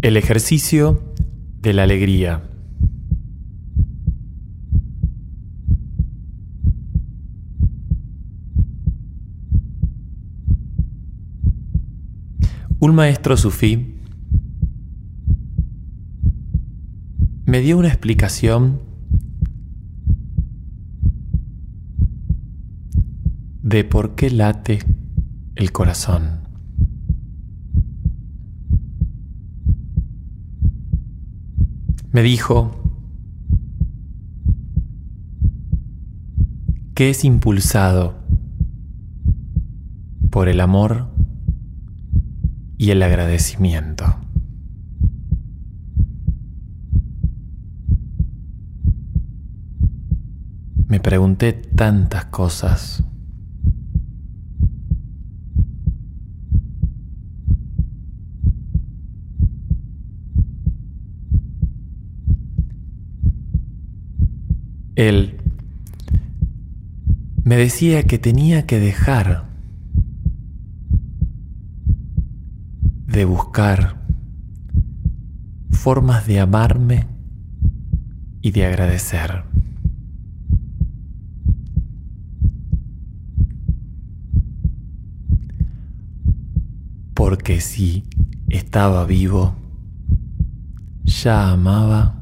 El ejercicio de la alegría. Un maestro sufí me dio una explicación de por qué late el corazón. Me dijo que es impulsado por el amor y el agradecimiento. Me pregunté tantas cosas. Él me decía que tenía que dejar de buscar formas de amarme y de agradecer. Porque si estaba vivo, ya amaba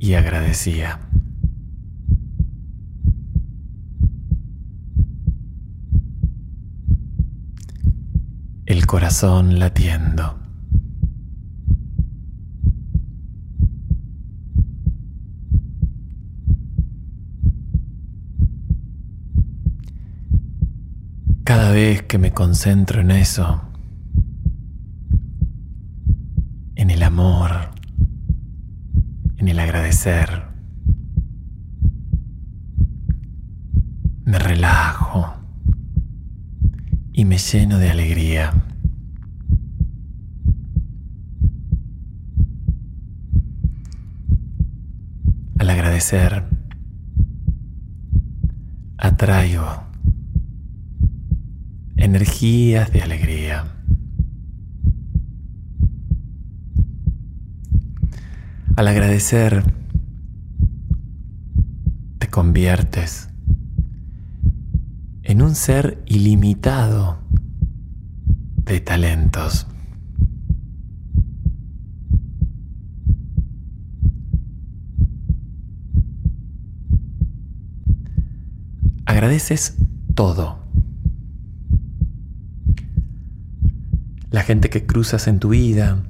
y agradecía. El corazón latiendo. Cada vez que me concentro en eso, en el amor, en el agradecer, me relajo y me lleno de alegría. Al agradecer, atraigo energías de alegría. Al agradecer, te conviertes en un ser ilimitado de talentos. Agradeces todo. La gente que cruzas en tu vida,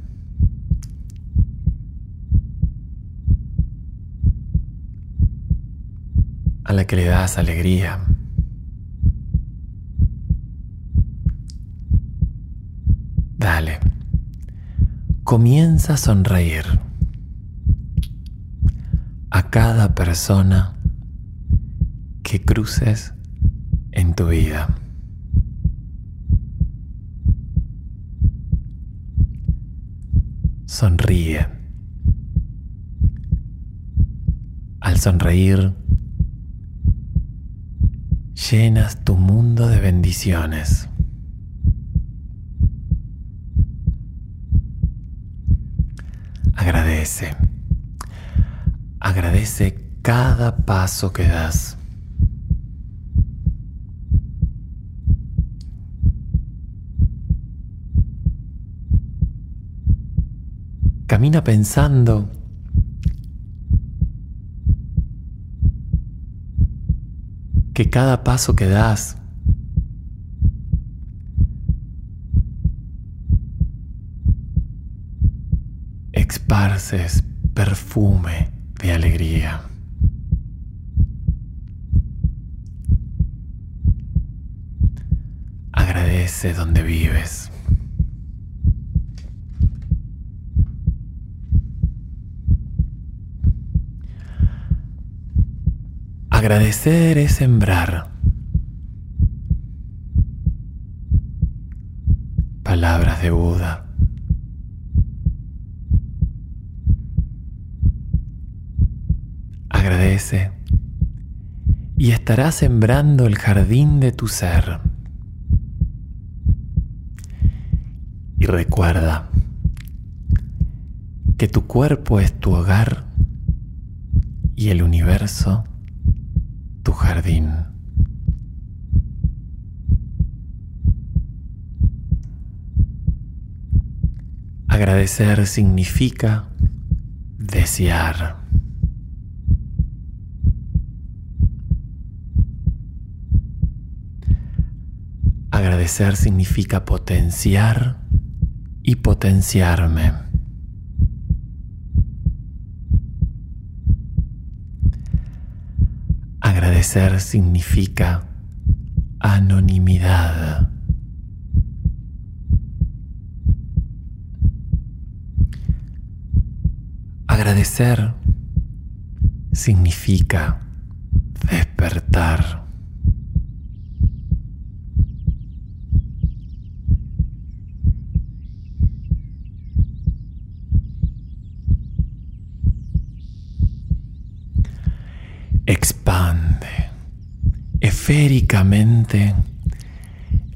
a la que le das alegría. Dale. Comienza a sonreír a cada persona que cruces en tu vida. Sonríe. Al sonreír, llenas tu mundo de bendiciones. Agradece. Agradece cada paso que das. Camina pensando que cada paso que das esparces perfume de alegría. Agradece donde vives. Agradecer es sembrar. Y estarás sembrando el jardín de tu ser. Y recuerda que tu cuerpo es tu hogar y el universo tu jardín. Agradecer significa desear. Agradecer significa potenciar y potenciarme. Agradecer significa anonimidad. Agradecer significa despertar. Expande esféricamente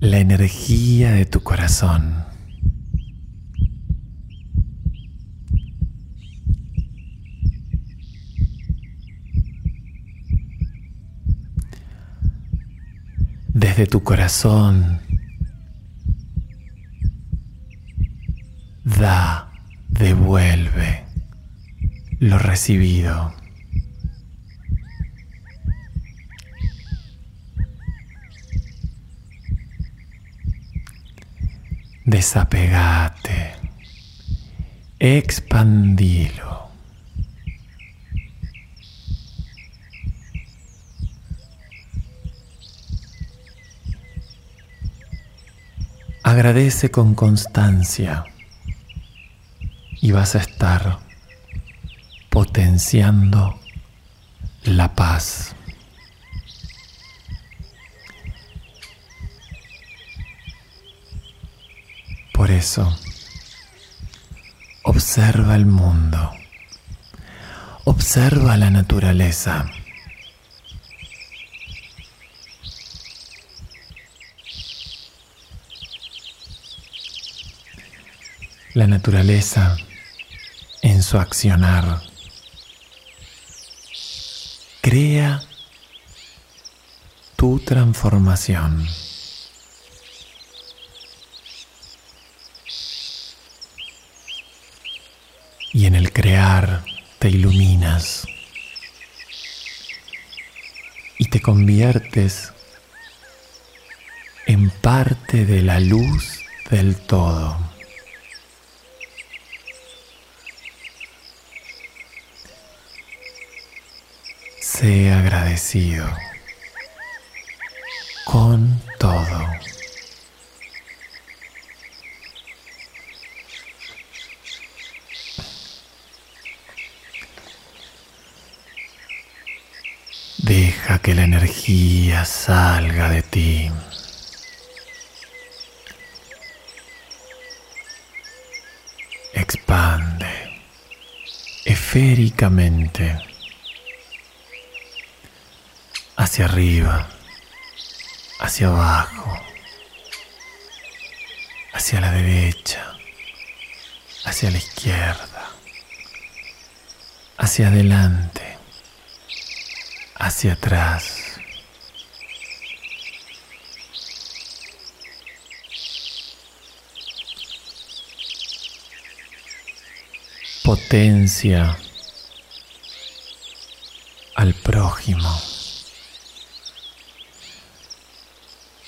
la energía de tu corazón. desde tu corazón. Da, devuelve lo recibido. Desapegate, expandilo. Agradece con constancia y vas a estar potenciando la paz. Por eso, observa el mundo, observa la naturaleza. la naturaleza en su accionar crea tu transformación. Y en el crear te iluminas y te conviertes en parte de la luz del todo. Sé agradecido con todo. Deja que la energía salga de ti. Expande esféricamente hacia arriba, hacia abajo, hacia la derecha, hacia la izquierda, hacia adelante, hacia atrás. Potencia al prójimo.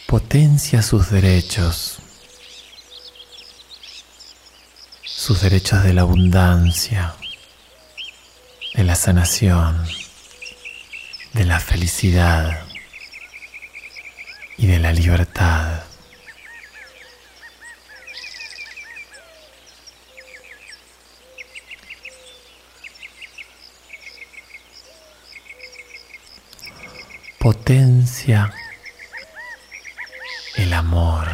potencia sus derechos, sus derechos de la abundancia, de la sanación, de la felicidad y de la libertad. Potencia el amor.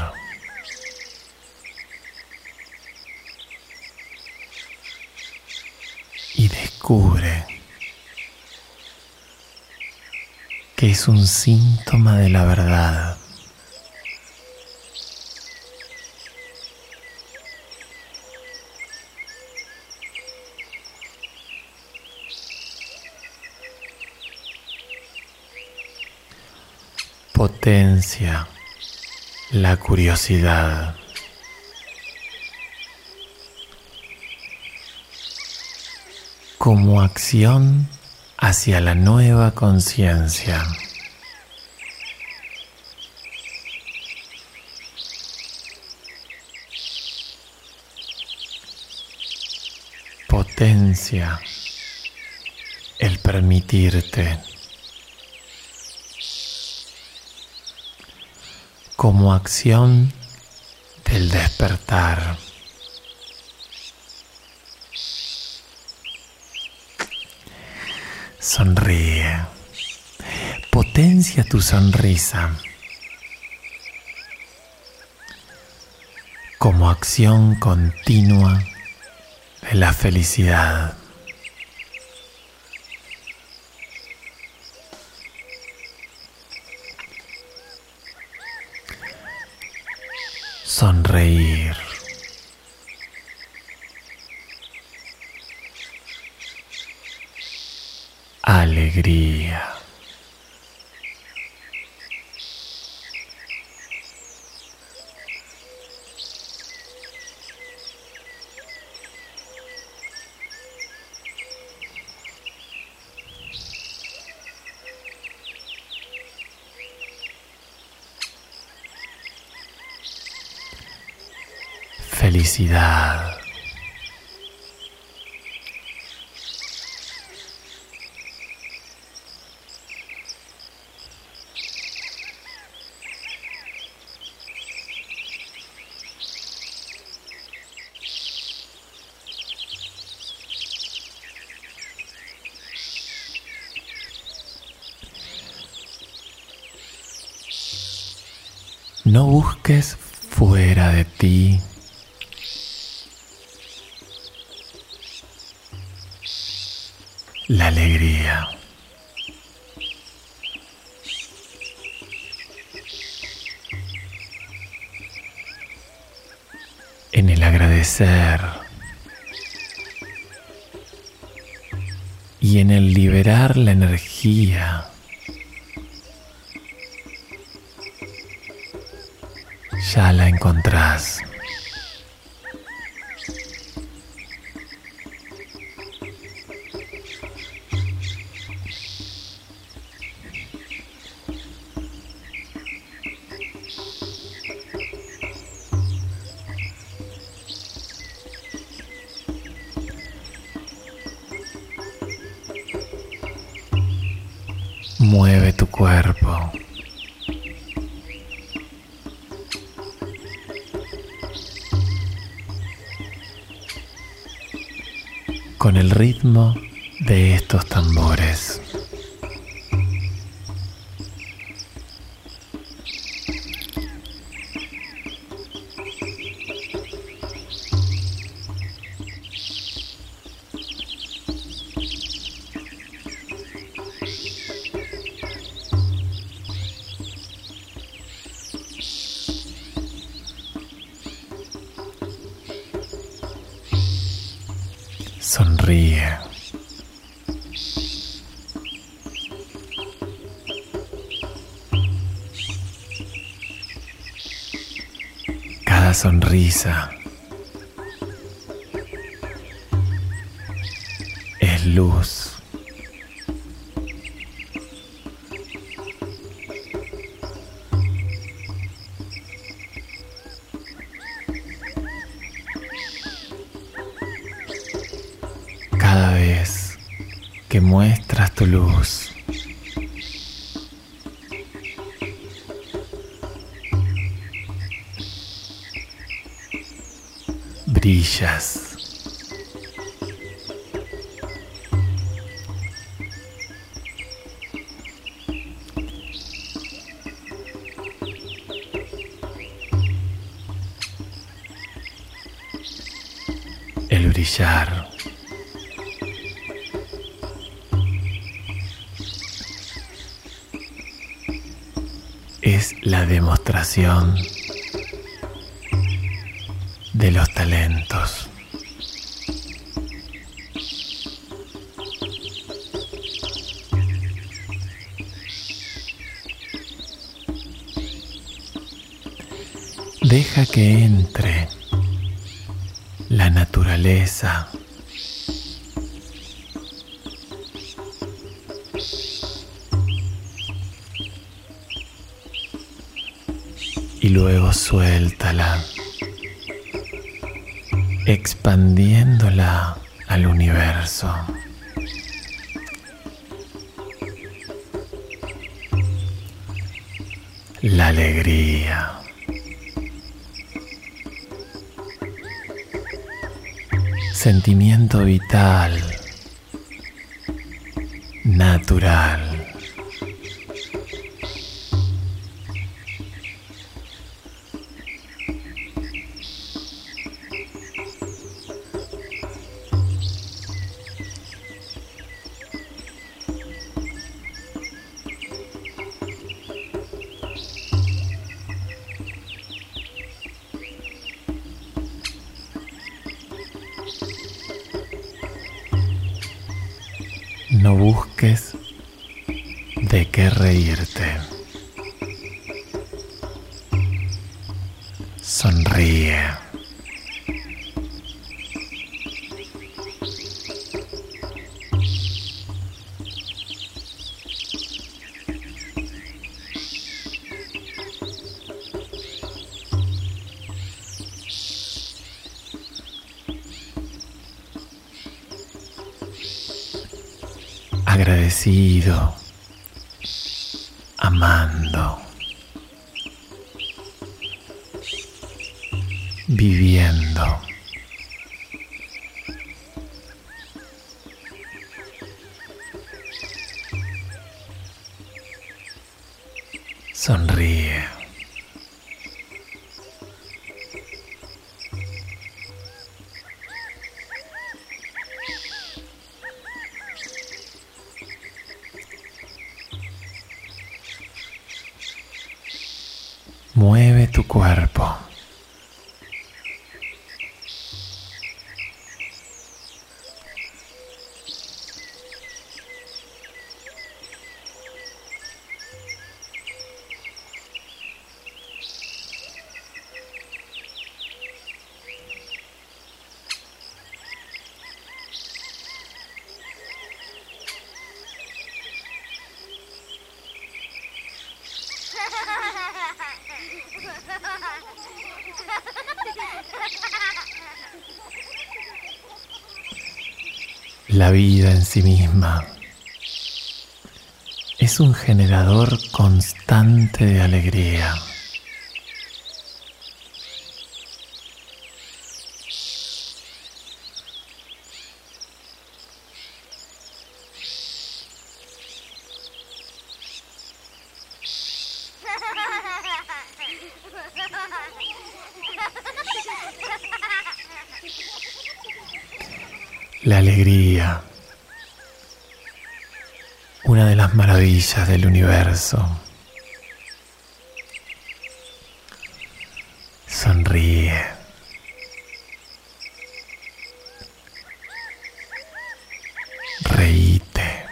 Y descubre que es un síntoma de la verdad. Potencia la curiosidad. Como acción hacia la nueva conciencia. Potencia el permitirte como acción del despertar. Sonríe. Potencia tu sonrisa. Como acción continua de la felicidad. Sonreír. Alegría. No busques fuera de ti En el agradecer y en el liberar la energía. Ya la encontrás. Mueve tu cuerpo. Con el ritmo de estos tambores. Sonríe. Cada sonrisa es luz. Tu luz. Brillas. El brillar demostración de los talentos. Deja que entre la naturaleza Luego suéltala, expandiéndola al universo. La alegría. Sentimiento vital, natural. No busques de qué reírte. Sonríe. Amando, viviendo. Sonríe. Mueve tu cuerpo. La vida en sí misma es un generador constante de alegría. La alegría, una de las maravillas del universo. Sonríe. Reíte.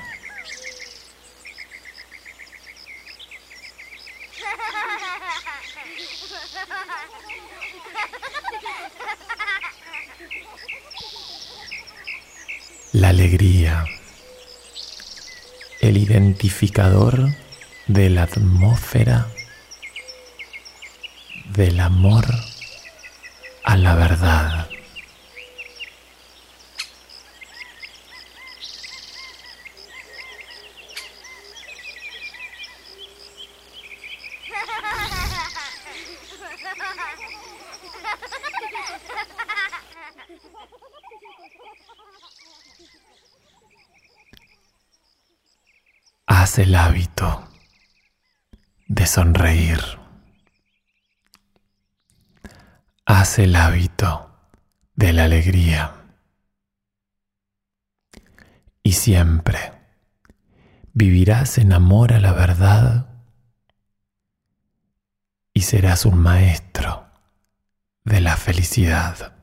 La alegría, el identificador de la atmósfera del amor a la verdad. Haz el hábito de sonreír. Haz el hábito de la alegría. Y siempre vivirás en amor a la verdad y serás un maestro de la felicidad.